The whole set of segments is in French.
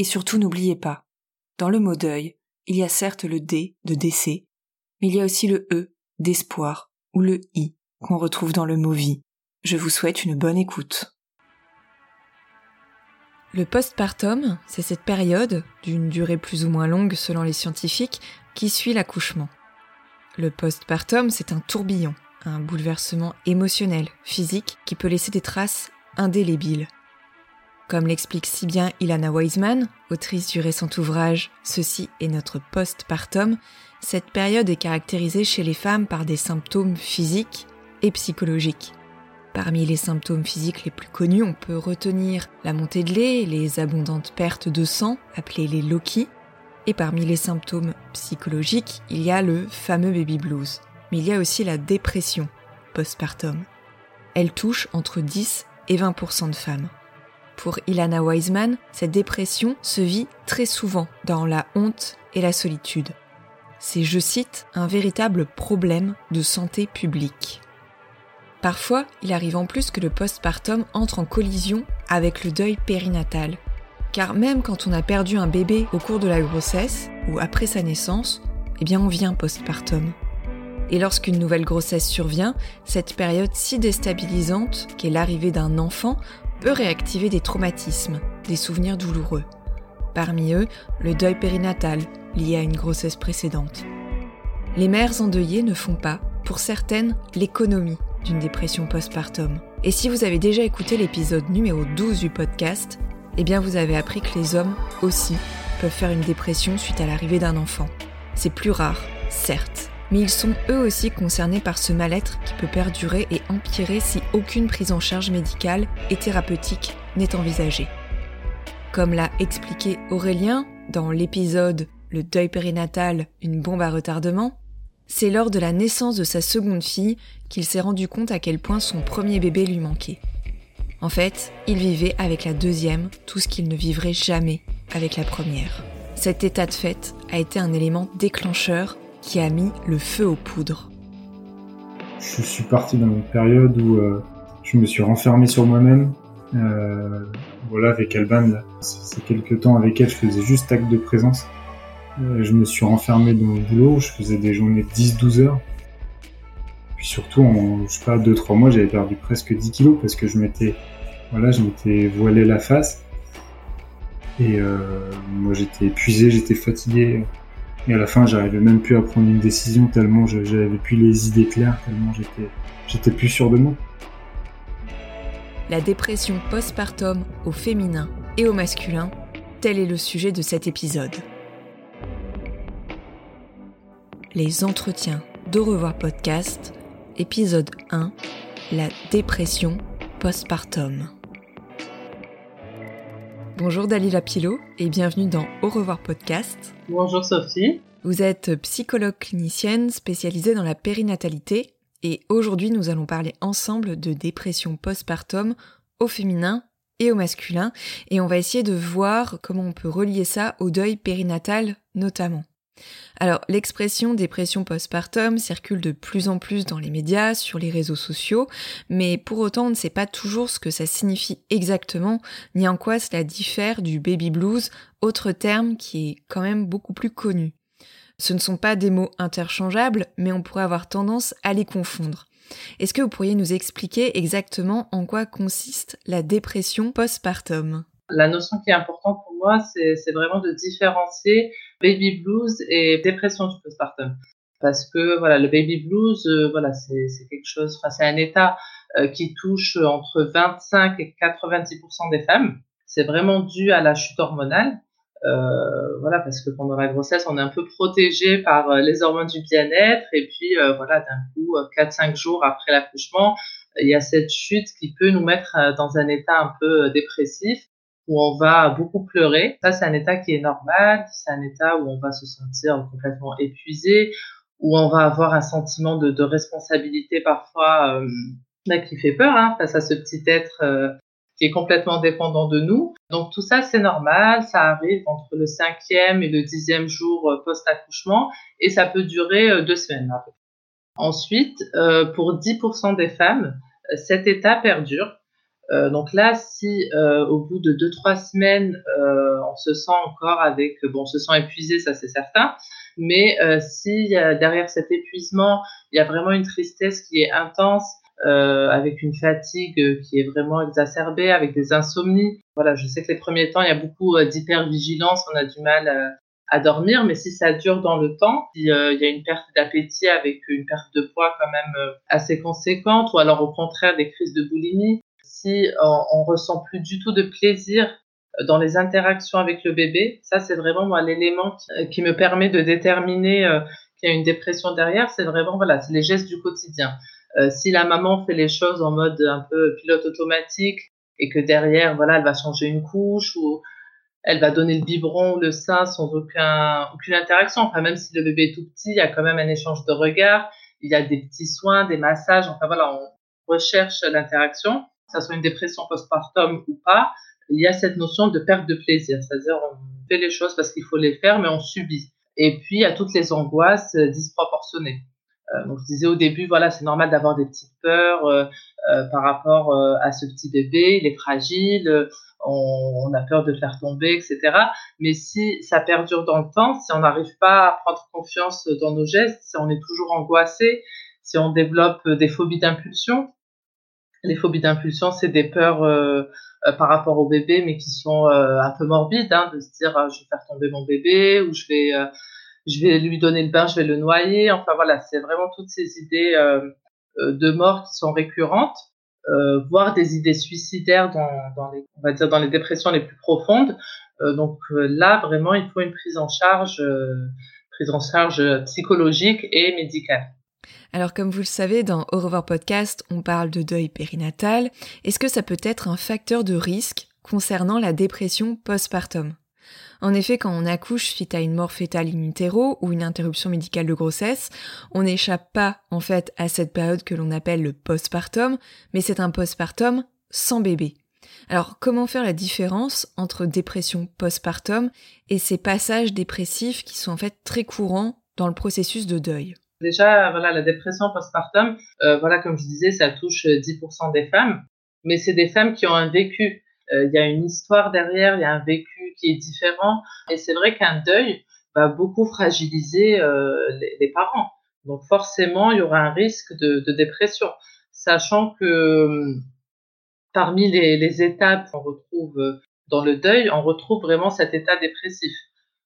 Et surtout n'oubliez pas, dans le mot deuil, il y a certes le D de décès, mais il y a aussi le E d'espoir ou le I qu'on retrouve dans le mot vie. Je vous souhaite une bonne écoute. Le postpartum, c'est cette période, d'une durée plus ou moins longue selon les scientifiques, qui suit l'accouchement. Le postpartum, c'est un tourbillon, un bouleversement émotionnel, physique, qui peut laisser des traces indélébiles. Comme l'explique si bien Ilana Wiseman, autrice du récent ouvrage Ceci est notre postpartum, cette période est caractérisée chez les femmes par des symptômes physiques et psychologiques. Parmi les symptômes physiques les plus connus, on peut retenir la montée de lait, les abondantes pertes de sang, appelées les Loki. Et parmi les symptômes psychologiques, il y a le fameux baby blues. Mais il y a aussi la dépression postpartum. Elle touche entre 10 et 20% de femmes. Pour Ilana Wiseman, cette dépression se vit très souvent dans la honte et la solitude. C'est, je cite, un véritable problème de santé publique. Parfois, il arrive en plus que le postpartum entre en collision avec le deuil périnatal. Car même quand on a perdu un bébé au cours de la grossesse ou après sa naissance, eh bien on vient postpartum. Et lorsqu'une nouvelle grossesse survient, cette période si déstabilisante qu'est l'arrivée d'un enfant peut réactiver des traumatismes, des souvenirs douloureux. Parmi eux, le deuil périnatal lié à une grossesse précédente. Les mères endeuillées ne font pas, pour certaines, l'économie d'une dépression postpartum. Et si vous avez déjà écouté l'épisode numéro 12 du podcast, eh bien vous avez appris que les hommes aussi peuvent faire une dépression suite à l'arrivée d'un enfant. C'est plus rare, certes, mais ils sont eux aussi concernés par ce mal-être qui peut perdurer et empirer si aucune prise en charge médicale et thérapeutique n'est envisagée. Comme l'a expliqué Aurélien dans l'épisode Le deuil périnatal, une bombe à retardement, c'est lors de la naissance de sa seconde fille qu'il s'est rendu compte à quel point son premier bébé lui manquait. En fait, il vivait avec la deuxième tout ce qu'il ne vivrait jamais avec la première. Cet état de fait a été un élément déclencheur qui a mis le feu aux poudres. Je suis parti dans une période où euh, je me suis renfermé sur moi-même. Euh, voilà, avec Alban, c'est quelques temps avec elle, je faisais juste acte de présence. Euh, je me suis renfermé dans le boulot, je faisais des journées de 10-12 heures. Puis surtout, en, je sais pas, 2-3 mois, j'avais perdu presque 10 kilos parce que je m'étais, voilà, voilé la face. Et moi, j'étais épuisé, j'étais fatigué. Et à la fin, j'arrivais même plus à prendre une décision tellement j'avais plus les idées claires, tellement j'étais, plus sûr de moi. La dépression postpartum au féminin et au masculin, tel est le sujet de cet épisode les entretiens d'Au revoir podcast, épisode 1, la dépression postpartum. Bonjour Dalila Pilot et bienvenue dans Au revoir podcast. Bonjour Sophie. Vous êtes psychologue clinicienne spécialisée dans la périnatalité et aujourd'hui nous allons parler ensemble de dépression postpartum au féminin et au masculin et on va essayer de voir comment on peut relier ça au deuil périnatal notamment. Alors, l'expression dépression postpartum circule de plus en plus dans les médias, sur les réseaux sociaux, mais pour autant on ne sait pas toujours ce que ça signifie exactement, ni en quoi cela diffère du baby blues, autre terme qui est quand même beaucoup plus connu. Ce ne sont pas des mots interchangeables, mais on pourrait avoir tendance à les confondre. Est-ce que vous pourriez nous expliquer exactement en quoi consiste la dépression postpartum? La notion qui est importante pour moi, c'est vraiment de différencier baby blues et dépression du postpartum. Parce que voilà, le baby blues, euh, voilà, c'est quelque chose, enfin, c'est un état euh, qui touche entre 25 et 90% des femmes. C'est vraiment dû à la chute hormonale. Euh, voilà, parce que pendant la grossesse, on est un peu protégé par euh, les hormones du bien-être, et puis euh, voilà, d'un coup, 4-5 jours après l'accouchement, il y a cette chute qui peut nous mettre dans un état un peu dépressif où on va beaucoup pleurer. Ça, c'est un état qui est normal, c'est un état où on va se sentir complètement épuisé, où on va avoir un sentiment de, responsabilité parfois euh, qui fait peur hein, face à ce petit être qui est complètement dépendant de nous. Donc tout ça, c'est normal, ça arrive entre le cinquième et le dixième jour euh, post-accouchement et ça peut durer euh, deux semaines. Ensuite, euh, pour 10% des femmes, cet état perdure. Donc là, si au bout de deux trois semaines, on se sent encore avec, bon, on se sent épuisé, ça c'est certain, mais si derrière cet épuisement, il y a vraiment une tristesse qui est intense, euh, avec une fatigue qui est vraiment exacerbée, avec des insomnies. Voilà, je sais que les premiers temps, il y a beaucoup euh, d'hypervigilance, on a du mal à, euh, à, dormir, mais si ça dure dans le temps, s'il y a une perte d'appétit avec une perte de poids quand même assez conséquente, ou alors au contraire des crises de boulimie, si on, on ressent plus du tout de plaisir dans les interactions avec le bébé, ça c'est vraiment moi l'élément qui, qui, me permet de déterminer qu'il y a une dépression derrière, c'est vraiment voilà, c'est les gestes du quotidien. Euh, si la maman fait les choses en mode un peu pilote automatique et que derrière, voilà, elle va changer une couche ou elle va donner le biberon ou le sein sans aucun, aucune interaction. Enfin, même si le bébé est tout petit, il y a quand même un échange de regards, il y a des petits soins, des massages. Enfin, voilà, on recherche l'interaction, que ce soit une dépression postpartum ou pas. Il y a cette notion de perte de plaisir, c'est-à-dire on fait les choses parce qu'il faut les faire, mais on subit. Et puis, il y a toutes les angoisses disproportionnées. Euh, donc je disais au début, voilà, c'est normal d'avoir des petites peurs euh, euh, par rapport à ce petit bébé, il est fragile, on, a peur de le faire tomber, etc. Mais si ça perdure dans le temps, si on n'arrive pas à prendre confiance dans nos gestes, si on est toujours angoissé, si on développe des phobies d'impulsion, les phobies d'impulsion, c'est des peurs euh, par rapport au bébé, mais qui sont euh, un peu morbides, hein, de se dire je vais faire tomber mon bébé ou je vais lui donner le bain, je vais le noyer. Enfin voilà, c'est vraiment toutes ces idées euh, euh, de mort qui sont récurrentes, euh, voire des idées suicidaires dans, les, dans les dépressions les plus profondes. Euh, donc euh, là, vraiment, il faut une prise en charge, prise en charge psychologique et médicale. Alors comme vous le savez, dans Au podcast, on parle de deuil périnatal. Est-ce que ça peut être un facteur de risque concernant la dépression postpartum? En effet, quand on accouche suite à une mort fétale in utero ou une interruption médicale de grossesse, on n'échappe pas en fait à cette période que l'on appelle le postpartum, mais c'est un postpartum sans bébé. Alors comment faire la différence entre dépression postpartum et ces passages dépressifs qui sont en fait très courants dans le processus de deuil? Déjà, voilà, la dépression postpartum, euh, voilà, comme je disais, ça touche 10% des femmes, mais c'est des femmes qui ont un vécu euh, il y a une histoire derrière, il y a un vécu qui est différent. Et c'est vrai qu'un deuil va beaucoup fragiliser euh, les, les, parents. Donc forcément, il y aura un risque de, de dépression, sachant que parmi les, les étapes qu'on retrouve dans le deuil, on retrouve vraiment cet état dépressif.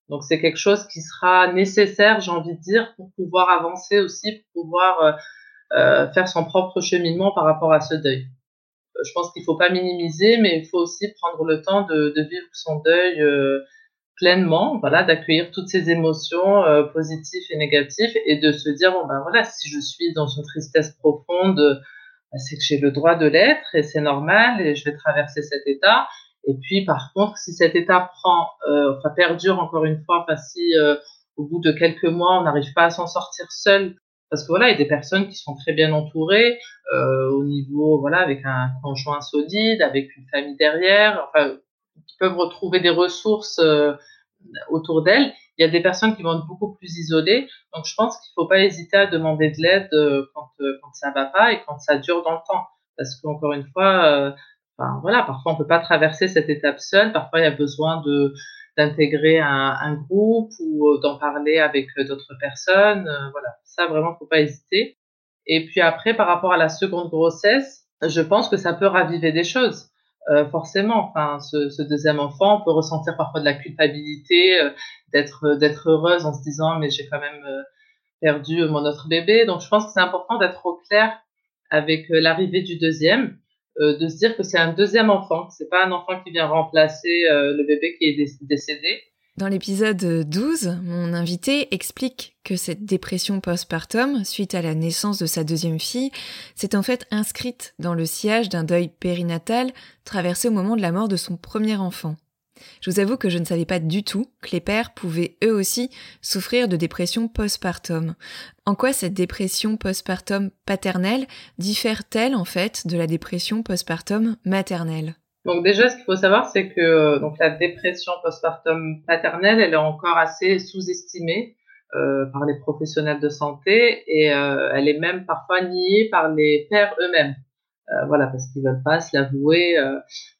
Donc c'est quelque chose qui sera nécessaire, j'ai envie de dire, pour pouvoir avancer aussi, pour pouvoir euh, euh faire son propre cheminement par rapport à ce deuil je pense qu'il faut pas minimiser, mais il faut aussi prendre le temps de, de vivre son deuil euh, pleinement, voilà, d'accueillir toutes ces émotions euh, positives et négatives et de se dire bon ben voilà, si je suis dans une tristesse profonde, ben, c'est que j'ai le droit de l'être et c'est normal et je vais traverser cet état. Et puis par contre, si cet état euh, perdure encore une fois, enfin si euh, au bout de quelques mois on n'arrive pas à s'en sortir seul parce que voilà, il y a des personnes qui sont très bien entourées euh, au niveau, voilà, avec un conjoint solide, avec une famille derrière, qui peuvent retrouver des ressources autour d'elles. Il y a des personnes qui vont être beaucoup plus isolées. Donc, je pense qu'il ne faut pas hésiter à demander de l'aide quand, quand ça va pas et quand ça dure dans le temps. Parce qu'encore une fois, voilà, parfois on peut pas traverser cette étape seule. Parfois, il y a besoin de d'intégrer un, un, groupe ou euh, d'en parler avec euh, d'autres personnes. Euh, voilà, ça vraiment faut pas hésiter. Et puis après, par rapport à la seconde grossesse, je pense que ça peut raviver des choses. euh, forcément. Enfin, ce, ce, deuxième enfant, on peut ressentir parfois de la culpabilité, euh, d'être d'être heureuse en se disant mais j'ai quand même euh, perdu mon autre bébé. Donc je pense que c'est important d'être au clair avec l'arrivée du deuxième, de se dire que c'est un deuxième enfant, c'est pas un enfant qui vient remplacer le bébé qui est décédé. Dans l'épisode 12, mon invité explique que cette dépression postpartum, suite à la naissance de sa deuxième fille, s'est en fait inscrite dans le sillage d'un deuil périnatal traversé au moment de la mort de son premier enfant. Je vous avoue que je ne savais pas du tout que les pères pouvaient eux aussi souffrir de dépression postpartum. En quoi cette dépression postpartum paternelle diffère-t-elle en fait de la dépression postpartum maternelle? Donc déjà, ce qu'il faut savoir, c'est que euh, donc la dépression postpartum paternelle, elle est encore assez sous-estimée euh, par les professionnels de santé et euh, elle est même parfois niée par les pères eux-mêmes. Voilà, parce qu'ils veulent pas se l'avouer.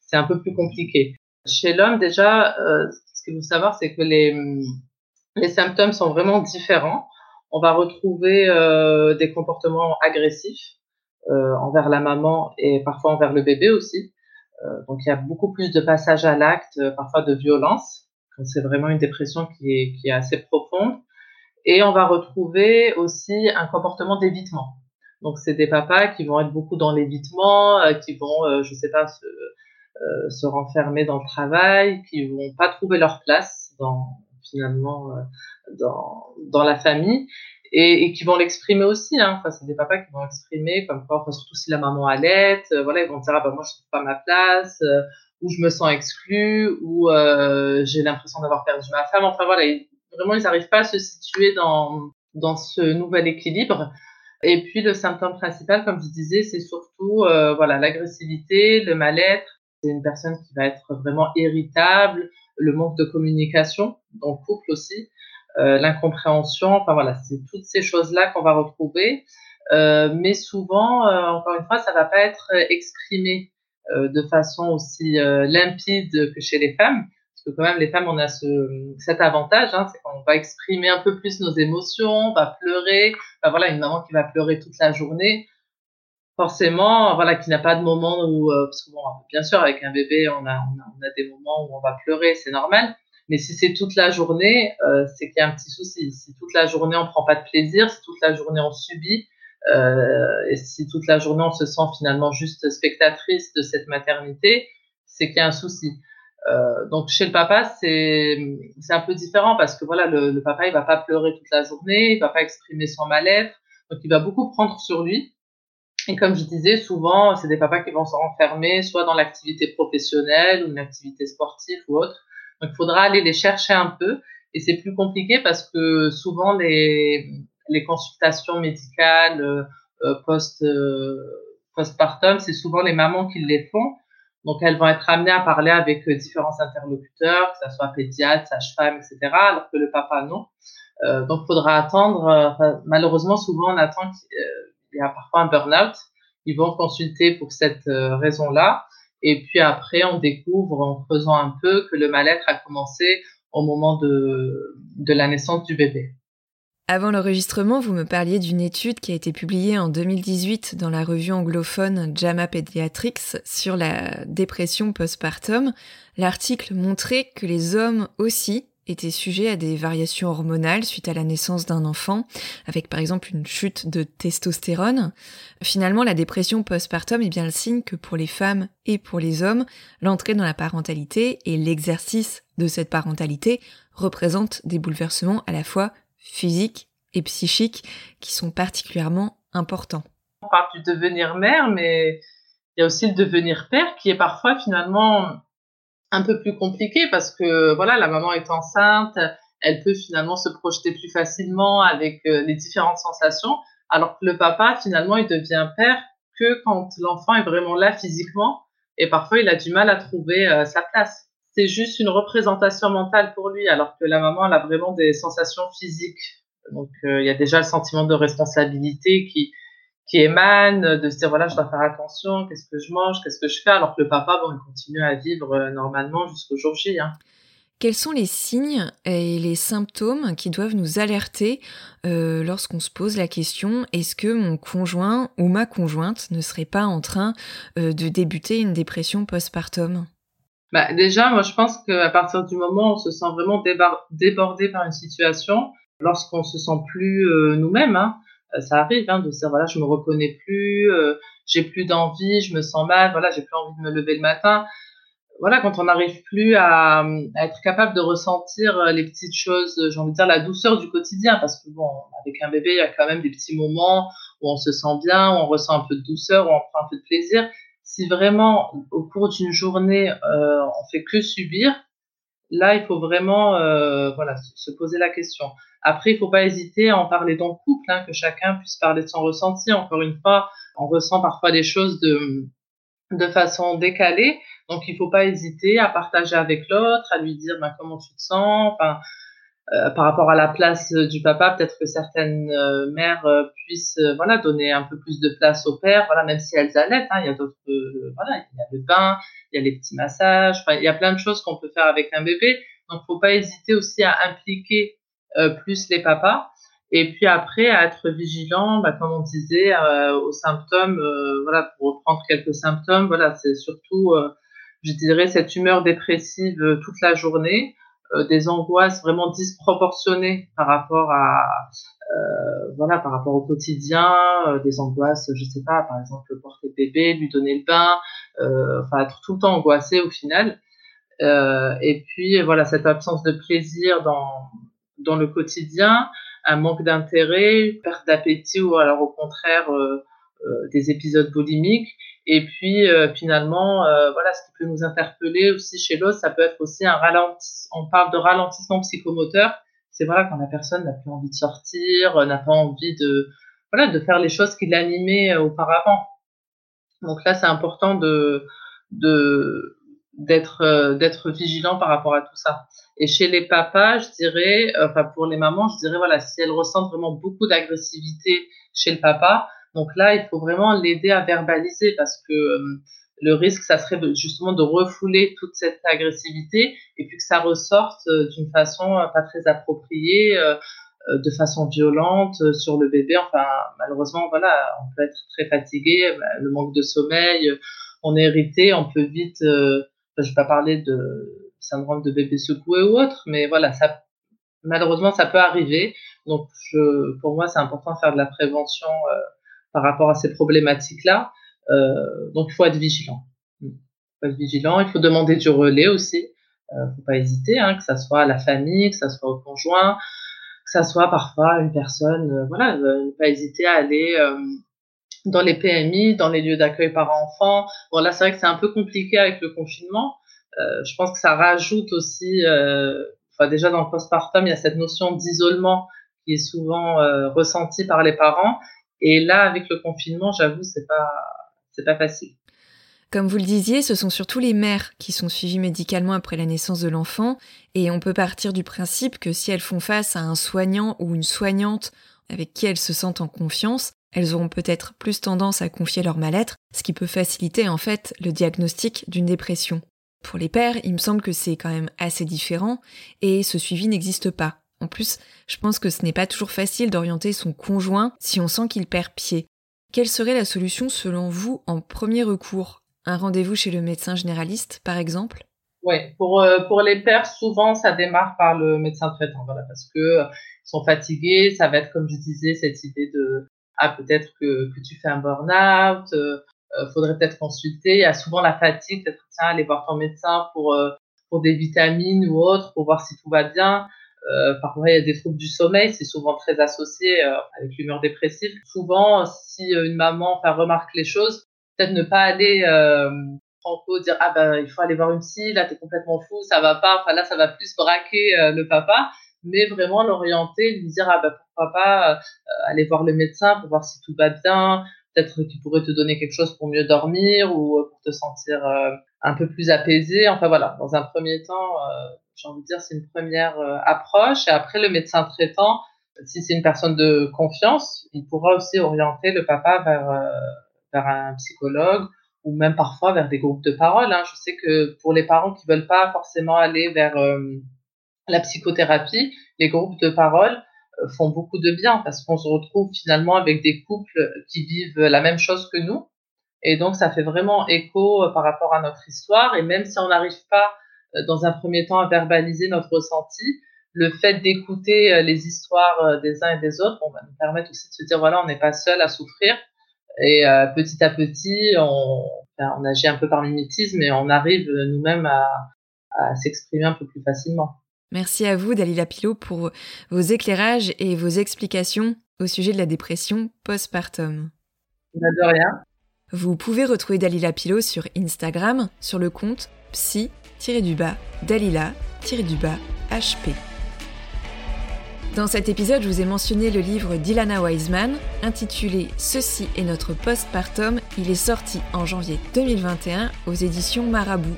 C'est un peu plus compliqué. Chez l'homme, déjà, ce qu'il faut savoir, c'est que les les symptômes sont vraiment différents. On va retrouver des comportements agressifs envers la maman et parfois envers le bébé aussi. Euh, donc il y a beaucoup plus de passages à l'acte, euh, parfois de violence, c'est vraiment une dépression qui est, qui est assez profonde. Et on va retrouver aussi un comportement d'évitement. Donc c'est des papas qui vont être beaucoup dans l'évitement, euh, qui vont, je sais pas, se, se renfermer dans le travail, qui vont pas trouver leur place dans finalement dans, dans la famille et, et qui vont l'exprimer aussi. Hein. Enfin, c'est des papas qui vont l'exprimer comme quoi, surtout si la maman allait, euh, voilà, ils vont dire bah moi je trouve pas ma place, euh, ou je me sens exclu, ou euh, j'ai l'impression d'avoir perdu ma femme. Enfin voilà, vraiment ils n'arrivent pas à se situer dans dans ce nouvel équilibre. Et puis le symptôme principal, comme je disais, c'est surtout euh, voilà l'agressivité, le mal-être. C'est une personne qui va être vraiment irritable, le manque de communication dans le couple aussi. Euh, l'incompréhension, enfin voilà, c'est toutes ces choses-là qu'on va retrouver. Euh, mais souvent, euh, encore une fois, ça va pas être exprimé de façon aussi limpide que chez les femmes. Parce que quand même, les femmes, on a ce, cet avantage, hein, c'est qu'on va exprimer un peu plus nos émotions, on va pleurer. Enfin, voilà, une maman qui va pleurer toute la journée, forcément, voilà, qui n'a pas de moment où, bon, bien sûr, avec un bébé, on a, on a, on a des moments où on va pleurer, c'est normal. Mais si c'est toute la journée, euh, c'est qu'il y a un petit souci. Si toute la journée on prend pas de plaisir, si toute la journée on subit, euh, et si toute la journée on se sent finalement juste spectatrice de cette maternité, c'est qu'il y a un souci. Euh, donc chez le papa, c'est c'est un peu différent parce que voilà, le, le, papa il va pas pleurer toute la journée, il va pas exprimer son mal-être, donc il va beaucoup prendre sur lui. Et comme je disais, souvent c'est des papas qui vont se renfermer soit dans l'activité professionnelle ou une activité sportive ou autre donc, il faudra aller les chercher un peu. Et c'est plus compliqué parce que souvent, les, les consultations médicales euh, euh post, euh, postpartum, c'est souvent les mamans qui les font. Donc, elles vont être amenées à parler avec euh, différents interlocuteurs, que ce soit pédiatre, sage-femme, etc., alors que le papa, non. Euh, donc, il faudra attendre. malheureusement, souvent, on attend qu'il y a parfois un burn-out. Ils vont consulter pour cette raison-là. Et puis après, on découvre en faisant un peu que le mal-être a commencé au moment de, de la naissance du bébé. Avant l'enregistrement, vous me parliez d'une étude qui a été publiée en 2018 dans la revue anglophone JAMA Pediatrics sur la dépression postpartum. L'article montrait que les hommes aussi était sujet à des variations hormonales suite à la naissance d'un enfant, avec par exemple une chute de testostérone. Finalement, la dépression postpartum est bien le signe que pour les femmes et pour les hommes, l'entrée dans la parentalité et l'exercice de cette parentalité représentent des bouleversements à la fois physiques et psychiques qui sont particulièrement importants. On parle du devenir mère, mais il y a aussi le devenir père qui est parfois finalement un peu plus compliqué parce que voilà, la maman est enceinte, elle peut finalement se projeter plus facilement avec euh, les différentes sensations, alors que le papa finalement il devient père que quand l'enfant est vraiment là physiquement et parfois il a du mal à trouver euh, sa place. C'est juste une représentation mentale pour lui, alors que la maman elle a vraiment des sensations physiques. Donc euh, il y a déjà le sentiment de responsabilité qui qui émane de se dire voilà je dois faire attention qu'est-ce que je mange qu'est-ce que je fais alors que le papa bon il continue à vivre euh, normalement jusqu'au jour J hein. Quels sont les signes et les symptômes qui doivent nous alerter euh, lorsqu'on se pose la question est-ce que mon conjoint ou ma conjointe ne serait pas en train euh, de débuter une dépression postpartum? Bah, Déjà, moi je pense qu'à partir du moment où on se sent vraiment débordé par une situation, lorsqu'on se sent plus euh, nous-mêmes, hein, ça arrive hein, de se dire voilà je me reconnais plus, j'ai plus d'envie, je me sens mal, voilà j'ai plus envie de me lever le matin voilà, quand on n'arrive plus à, être capable de ressentir euh, les petites choses, j'ai envie de dire la douceur du quotidien, parce que bon, avec un bébé, il y a quand même des petits moments où on se sent bien, où on ressent un peu de douceur, où on prend un peu de plaisir. Si vraiment, au cours d'une journée, euh, on fait que subir, là, il faut vraiment, euh, voilà, se poser la question. Après, il faut pas hésiter à en parler dans le couple, hein, que chacun puisse parler de son ressenti. Encore une fois, on ressent parfois des choses de de façon décalée. Donc, il faut pas hésiter à partager avec l'autre, à lui dire ben, comment tu te sens. Enfin, euh, par rapport à la place du papa, peut-être que certaines euh, mères euh, puissent voilà donner un peu plus de place au père, voilà même si elles allaitent. Hein, il y a d'autres voilà, il y a le bain, il y a les petits massages. Il y a plein de choses qu'on peut faire avec un bébé. Donc, faut pas hésiter aussi à impliquer plus les papas. Et puis après, à être vigilant, bah, comme on disait, euh, aux symptômes, euh, voilà, pour reprendre quelques symptômes, voilà, c'est surtout, euh, je dirais, cette humeur dépressive toute la journée, des angoisses vraiment disproportionnées par rapport à, voilà, par rapport au quotidien, des angoisses, je sais pas, par exemple, porter bébé, lui donner le bain, enfin, être tout le temps angoissé au final. et puis, voilà, cette absence de plaisir dans, dans le quotidien, un manque d'intérêt, perte d'appétit ou alors au contraire euh, euh, des épisodes boulimiques. Et puis euh, finalement, voilà, ce qui peut nous interpeller aussi chez l'os, ça peut être aussi un ralentissement. On parle de ralentissement psychomoteur. C'est voilà quand la personne n'a plus envie de sortir, n'a pas envie de voilà de faire les choses qui l'animaient auparavant. Donc là, c'est important de de d'être euh, d'être vigilant par rapport à tout ça. Et chez les papas, je dirais, enfin pour les mamans, je dirais voilà, si elles ressentent vraiment beaucoup d'agressivité chez le papa, donc là, il faut vraiment l'aider à verbaliser parce que euh, le risque, ça serait justement de refouler toute cette agressivité et puis que ça ressorte euh, d'une façon pas très appropriée, de façon violente sur le bébé. Enfin, malheureusement, voilà, on peut être très fatigué, bah, le manque de sommeil, on est irrité, on peut vite je vais pas parler de syndrome de bébé secoué ou autre, mais voilà, ça, malheureusement, ça peut arriver. Donc, pour moi, c'est important de faire de la prévention euh, par rapport à ces problématiques-là. Euh, donc, il faut être vigilant. Il faut être vigilant. Il faut demander du relais aussi. Euh, faut pas hésiter, hein, que ça soit à la famille, que ça soit au conjoint, que ça soit parfois une personne. Euh, voilà, ne pas hésiter à aller dans les PMI, dans les lieux d'accueil par enfants. Bon, là, c'est vrai que c'est un peu compliqué avec le confinement. Euh, je pense que ça rajoute aussi, euh, enfin, déjà dans le postpartum, il y a cette notion d'isolement qui est souvent euh, ressentie par les parents. Et là, avec le confinement, j'avoue, c'est pas, c'est pas facile. Comme vous le disiez, ce sont surtout les mères qui sont suivies médicalement après la naissance de l'enfant, et on peut partir du principe que si elles font face à un soignant ou une soignante avec qui elles se sentent en confiance, elles auront peut-être plus tendance à confier leur mal-être, ce qui peut faciliter en fait le diagnostic d'une dépression. Pour les pères, il me semble que c'est quand même assez différent et ce suivi n'existe pas. En plus, je pense que ce n'est pas toujours facile d'orienter son conjoint si on sent qu'il perd pied. Quelle serait la solution selon vous en premier recours? Un rendez-vous chez le médecin généraliste, par exemple? Oui, pour, euh, pour les pères, souvent ça démarre par le médecin traitant, voilà, parce que euh, sont fatigués, ça va être comme je disais cette idée de ah peut-être que, que tu fais un burn-out, euh, euh, faudrait peut-être consulter. Il y a souvent la fatigue, peut-être tiens aller voir ton médecin pour euh, pour des vitamines ou autre, pour voir si tout va bien. Euh, parfois, il y a des troubles du sommeil, c'est souvent très associé euh, avec l'humeur dépressive. Souvent, si une maman enfin, remarque les choses, peut-être ne pas aller euh, franco dire ah ben il faut aller voir une psy, là t'es complètement fou, ça va pas. Enfin là, ça va plus braquer le papa mais vraiment l'orienter, lui dire ah bah pourquoi pas euh, aller voir le médecin pour voir si tout va bien, peut-être qu'il pourrait te donner quelque chose pour mieux dormir ou euh, pour te sentir euh, un peu plus apaisé. Enfin voilà, dans un premier temps, j'ai envie de dire c'est une première approche et après le médecin traitant, si c'est une personne de confiance, il pourra aussi orienter le papa vers vers un psychologue ou même parfois vers des groupes de parole. Hein. Je sais que pour les parents qui veulent pas forcément aller vers la psychothérapie, les groupes de parole font beaucoup de bien parce qu'on se retrouve finalement avec des couples qui vivent la même chose que nous. Et donc, ça fait vraiment écho par rapport à notre histoire. Et même si on n'arrive pas, dans un premier temps, à verbaliser notre ressenti, le fait d'écouter euh, les histoires euh, des uns et des autres, on va nous permettre aussi de se dire voilà, on n'est pas seul à souffrir. Et euh, petit à petit, on, on, agit un peu par mimétisme et on arrive nous-mêmes à, à s'exprimer un peu plus facilement. Merci à vous, Dalila Pilot, pour vos éclairages et vos explications au sujet de la dépression postpartum. De rien. Vous pouvez retrouver Dalila Pilot sur Instagram sur le compte psy-du-bas Dalila-du-bas HP. Dans cet épisode, je vous ai mentionné le livre d'Ilana Wiseman, intitulé Ceci est notre postpartum. Il est sorti en janvier 2021 aux éditions Marabout.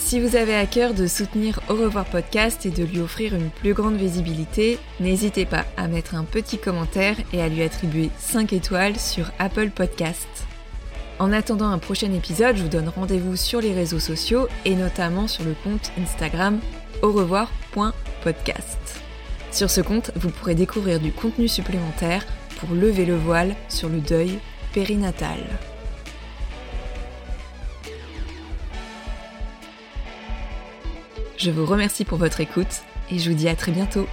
Si vous avez à cœur de soutenir Au revoir podcast et de lui offrir une plus grande visibilité, n'hésitez pas à mettre un petit commentaire et à lui attribuer 5 étoiles sur Apple Podcast. En attendant un prochain épisode, je vous donne rendez-vous sur les réseaux sociaux et notamment sur le compte Instagram au revoir.podcast. Sur ce compte, vous pourrez découvrir du contenu supplémentaire pour lever le voile sur le deuil périnatal. Je vous remercie pour votre écoute et je vous dis à très bientôt.